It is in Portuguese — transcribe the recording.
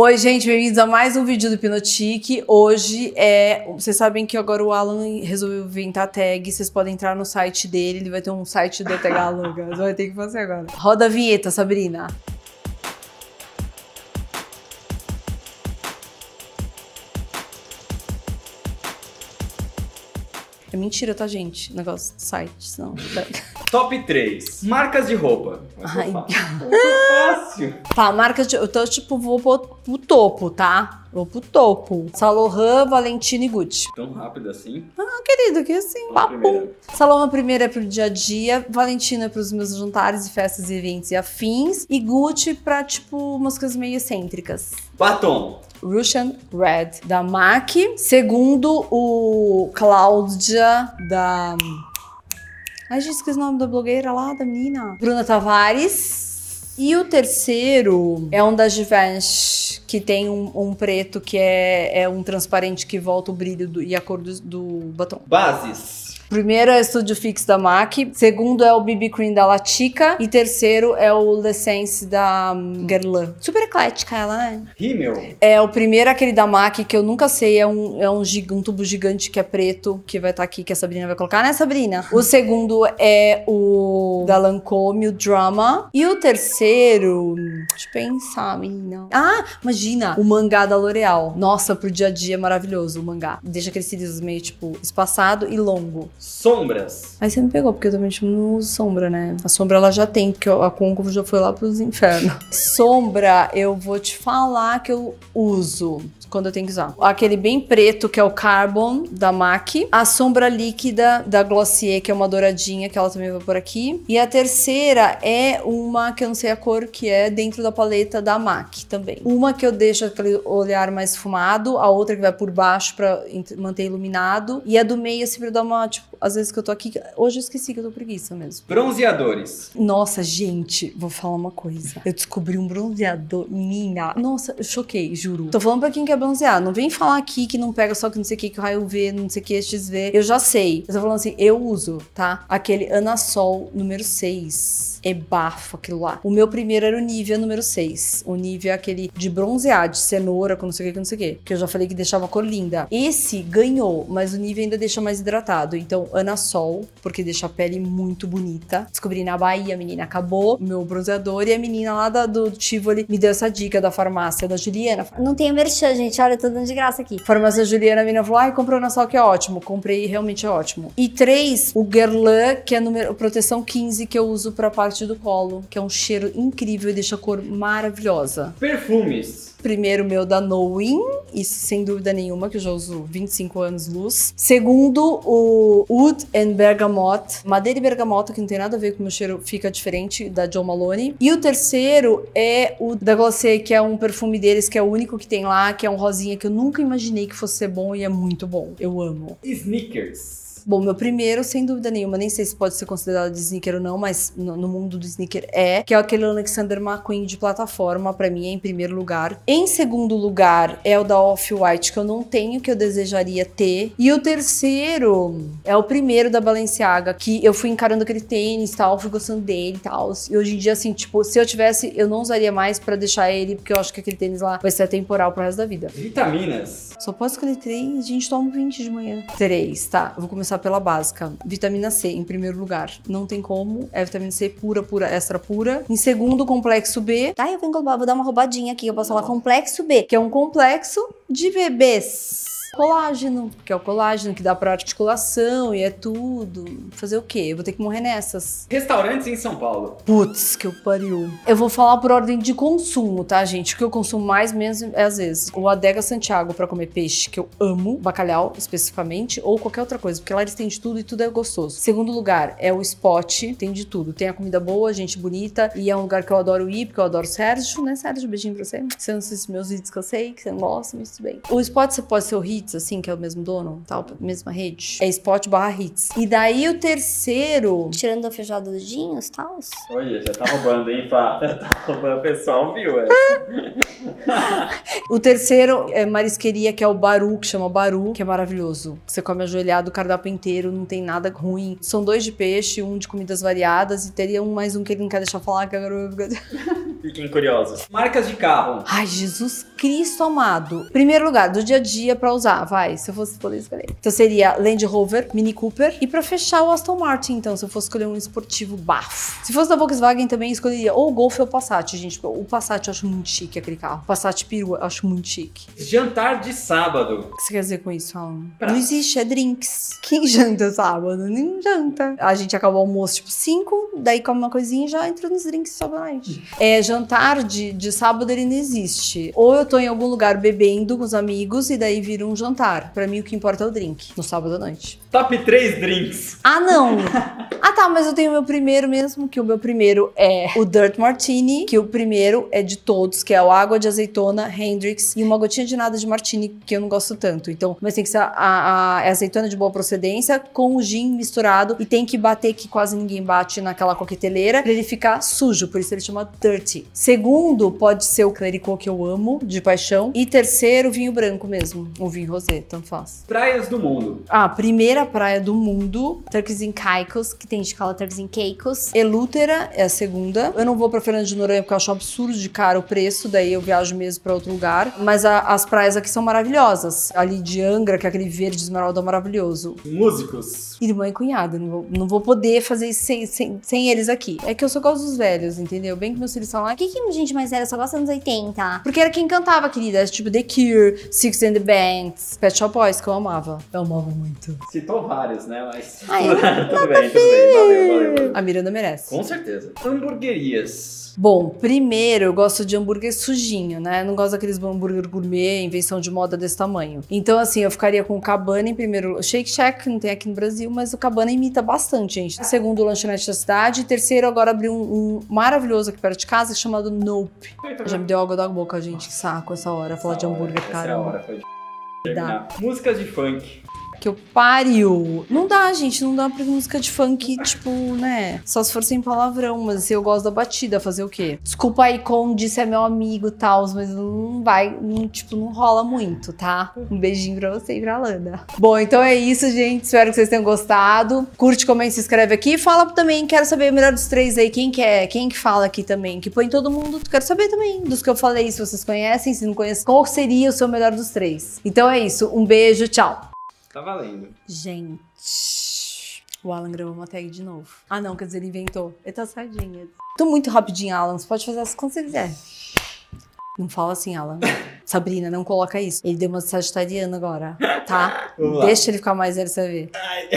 Oi, gente, bem-vindos a mais um vídeo do Hipnotique. Hoje é. Vocês sabem que agora o Alan resolveu inventar tag. Vocês podem entrar no site dele, ele vai ter um site do Alan. Você vai ter que fazer agora. Roda a vinheta, Sabrina. É mentira, tá, gente? Negócio do site, não. Top 3. Marcas de roupa. Ai. Muito fácil. Tá, marcas de. Eu tô, tipo, vou pro, pro topo, tá? Vou pro topo. Laurent, Valentino e Gucci. Tão rápido assim. Ah, querido, que assim, papo. Laurent primeiro é pro dia a dia, Valentino é pros meus jantares e festas e eventos e afins, e Gucci pra, tipo, umas coisas meio excêntricas. Batom. Russian Red, da MAC. Segundo, o Cláudia, da... Ai, gente, esqueci o nome da blogueira lá, da menina. Bruna Tavares. E o terceiro é um da Givenchy, que tem um, um preto que é, é um transparente que volta o brilho do- e a cor do, do batom. Bases. Primeiro é o Studio Fix da MAC, segundo é o BB Cream da Latica e terceiro é o L'Essence da hum, Guerlain. Super eclética ela, né? Rímel. É, o primeiro é aquele da MAC, que eu nunca sei, é um, é um, um tubo gigante que é preto, que vai estar aqui, que a Sabrina vai colocar, né, Sabrina? O segundo é o da Lancôme, o Drama. E o terceiro, deixa eu pensar, menina. Ah, imagina, o mangá da L'Oreal. Nossa, pro dia a dia é maravilhoso o mangá. Deixa aqueles cílios meio, tipo, espaçado e longo. Sombras. Aí você me pegou, porque eu também não uso sombra, né? A sombra ela já tem, porque a côncavo já foi lá pros infernos. Sombra, eu vou te falar que eu uso quando eu tenho que usar. Aquele bem preto, que é o Carbon, da MAC. A sombra líquida da Glossier, que é uma douradinha, que ela também vai por aqui. E a terceira é uma que eu não sei a cor, que é dentro da paleta da MAC também. Uma que eu deixo aquele olhar mais fumado, a outra que vai por baixo pra int- manter iluminado. E a do meio, assim, pra dar uma, tipo, às vezes que eu tô aqui. Hoje eu esqueci que eu tô preguiça mesmo. Bronzeadores. Nossa, gente, vou falar uma coisa. Eu descobri um bronzeador. Menina. Nossa, eu choquei, juro. Tô falando pra quem quer bronzear. Não vem falar aqui que não pega só que não sei o que, que o raio V, não sei o que, XV. Eu já sei. Eu tô falando assim, eu uso, tá? Aquele Anasol número 6. É bafo aquilo lá. O meu primeiro era o Nivea número 6. O Nivea é aquele de bronzear, de cenoura, com não sei o que, com não sei o que. Que eu já falei que deixava a cor linda. Esse ganhou, mas o Nivea ainda deixa mais hidratado. Então, Anasol, porque deixa a pele muito bonita. Descobri na Bahia, menina. Acabou o meu bronzeador e a menina lá da- do Tivoli me deu essa dica da farmácia da Juliana. Não tem merchan, gente. Olha, eu tô dando de graça aqui. Farmácia Juliana, a menina falou: ai, comprou na Sol que é ótimo. Comprei realmente é ótimo. E três, o Guerlain, que é número, proteção 15, que eu uso pra parte do colo, que é um cheiro incrível e deixa a cor maravilhosa. Perfumes. Primeiro, meu da Knowin, isso sem dúvida nenhuma, que eu já uso 25 anos luz. Segundo, o Wood and Bergamot, madeira e bergamota, que não tem nada a ver com o meu cheiro, fica diferente da John Malone. E o terceiro é o da Glossier, que é um perfume deles, que é o único que tem lá, que é um rosinha que eu nunca imaginei que fosse ser bom e é muito bom. Eu amo. Sneakers. Bom, meu primeiro, sem dúvida nenhuma, nem sei se pode ser considerado de sneaker ou não, mas no, no mundo do sneaker é, que é aquele Alexander McQueen de plataforma, pra mim é em primeiro lugar. Em segundo lugar é o da Off-White, que eu não tenho, que eu desejaria ter. E o terceiro é o primeiro da Balenciaga, que eu fui encarando aquele tênis e tal, fui gostando dele e tal. E hoje em dia, assim, tipo, se eu tivesse, eu não usaria mais pra deixar ele, porque eu acho que aquele tênis lá vai ser atemporal pro resto da vida. Vitaminas. Só posso escolher três, a gente toma 20 de manhã. Três, tá. Vou começar pela básica. Vitamina C, em primeiro lugar. Não tem como. É vitamina C pura, pura, extra pura. Em segundo, complexo B, Tá, eu vou englobar, vou dar uma roubadinha aqui. Eu posso falar complexo B. que é um complexo de bebês. Colágeno, que é o colágeno que dá pra articulação e é tudo. Fazer o quê? Eu vou ter que morrer nessas. Restaurantes em São Paulo. Putz, que eu pariu. Eu vou falar por ordem de consumo, tá, gente? O que eu consumo mais mesmo é às vezes o Adega Santiago pra comer peixe, que eu amo, bacalhau especificamente, ou qualquer outra coisa, porque lá eles têm de tudo e tudo é gostoso. Segundo lugar é o Spot, tem de tudo. Tem a comida boa, gente bonita, e é um lugar que eu adoro ir, porque eu adoro Sérgio, né, Sérgio? Beijinho pra você. Você não assiste meus vídeos que eu sei, que você não gosta, mas tudo bem. O Spot você pode ser o Hits, assim, que é o mesmo dono, tal, mesma rede. É Spot barra Hits. E daí o terceiro. Tirando a feijoada dos Dinhos e tal. Olha, já tá roubando, hein, Fá? Já tá roubando o pessoal, viu? É. O terceiro é marisqueria, que é o Baru, que chama Baru, que é maravilhoso. Você come ajoelhado o cardápio inteiro, não tem nada ruim. São dois de peixe, um de comidas variadas e teria um mais um que ele não quer deixar falar, que agora eu vou ficar... Fiquem curiosos. Marcas de carro. Ai, Jesus Cristo amado. Primeiro lugar, do dia a dia pra usar, vai, se eu fosse poder escolher. Então seria Land Rover, Mini Cooper e pra fechar o Aston Martin, então, se eu fosse escolher um esportivo bafo. Se fosse da Volkswagen também escolheria ou o Golf ou o Passat, gente. O Passat eu acho muito chique aquele carro. O Passat perua eu acho muito chique. Jantar de sábado. O que você quer dizer com isso, Alan? Prato. Não existe, é drinks. Quem janta sábado? Nem janta. A gente acaba o almoço tipo 5, daí come uma coisinha e já entra nos drinks só pra noite. É, jantar de, de sábado ele não existe. Ou eu tô em algum lugar bebendo com os amigos e daí vira um jantar. Pra mim o que importa é o drink, no sábado à noite. Top 3 drinks. Ah, não! ah, tá, mas eu tenho o meu primeiro mesmo, que o meu primeiro é o Dirt Martini, que o primeiro é de todos, que é o água de azeitona, Hendrix e uma gotinha de nada de Martini, que eu não gosto tanto. Então, mas tem que ser a, a- a azeitona de boa procedência com o gin misturado e tem que bater que quase ninguém bate naquela coqueteleira pra ele ficar sujo, por isso ele chama dirty. Segundo, pode ser o clericot que eu amo, de paixão. E terceiro, vinho branco mesmo, o vinho rosé, tanto faz. Praias do mundo. A primeira praia do mundo, Turks and Caicos, que tem A gente fala Turks and Caicos. Elútera é a segunda. Eu não vou pra Fernando de Noronha porque eu acho absurdo de caro o preço, daí eu viajo mesmo pra outro lugar. Mas a- as praias aqui são maravilhosas. Ali de Angra, que é aquele verde esmeralda maravilhoso. Músicos. Irmã e cunhada, não vou, não vou poder fazer isso sem, sem, sem eles aqui. É que eu sou gosto dos velhos, entendeu? Bem que meus filhos falam, ah, que, que gente mais velha só gosta dos anos 80? porque era quem cantava, querida. Tipo The Cure, Six and the Bands, Pet Shop Boys, que eu amava. Eu amava muito. Citou vários, né? Mas. Ah, eu- tudo bem, tudo bem. Valeu, valeu, valeu. A Miranda merece. Com certeza. Hamburguerias. Bom, primeiro eu gosto de hambúrguer sujinho, né? Não gosto daqueles hambúrguer gourmet, invenção de moda desse tamanho. Então, assim, eu ficaria com o Cabana em primeiro. Shake Shack não tem aqui no Brasil, mas o Cabana imita bastante, gente. Segundo, o lanchonete da cidade. Terceiro, agora abriu um, um maravilhoso aqui perto de casa chamado Nope. Já me deu água da boca, gente. Que saco essa hora falar de hambúrguer, Essa é a caramba. hora, foi de. Músicas de funk. Que eu pariu. Não dá, gente. Não dá pra música de funk, tipo, né? Só se for sem palavrão, mas assim, eu gosto da batida, fazer o quê? Desculpa aí, Conde, se é meu amigo e tal, mas não vai, não, tipo, não rola muito, tá? Um beijinho pra você e pra Lana. Bom, então é isso, gente. Espero que vocês tenham gostado. Curte, comenta, se inscreve aqui. Fala também, quero saber o melhor dos três aí. Quem que é? Quem que fala aqui também? Que põe todo mundo. Quero saber também dos que eu falei, se vocês conhecem, se não conhecem. Qual seria o seu melhor dos três? Então é isso. Um beijo, tchau. Tá valendo. Gente. O Alan gravou uma tag de novo. Ah, não, quer dizer, ele inventou. Ele tá sardinha. Tô muito rapidinho, Alan. Você pode fazer as quando você quiser. Não fala assim, Alan. Sabrina, não coloca isso. Ele deu uma sagitariana agora, tá? Deixa ele ficar mais velho, você ver. Ai.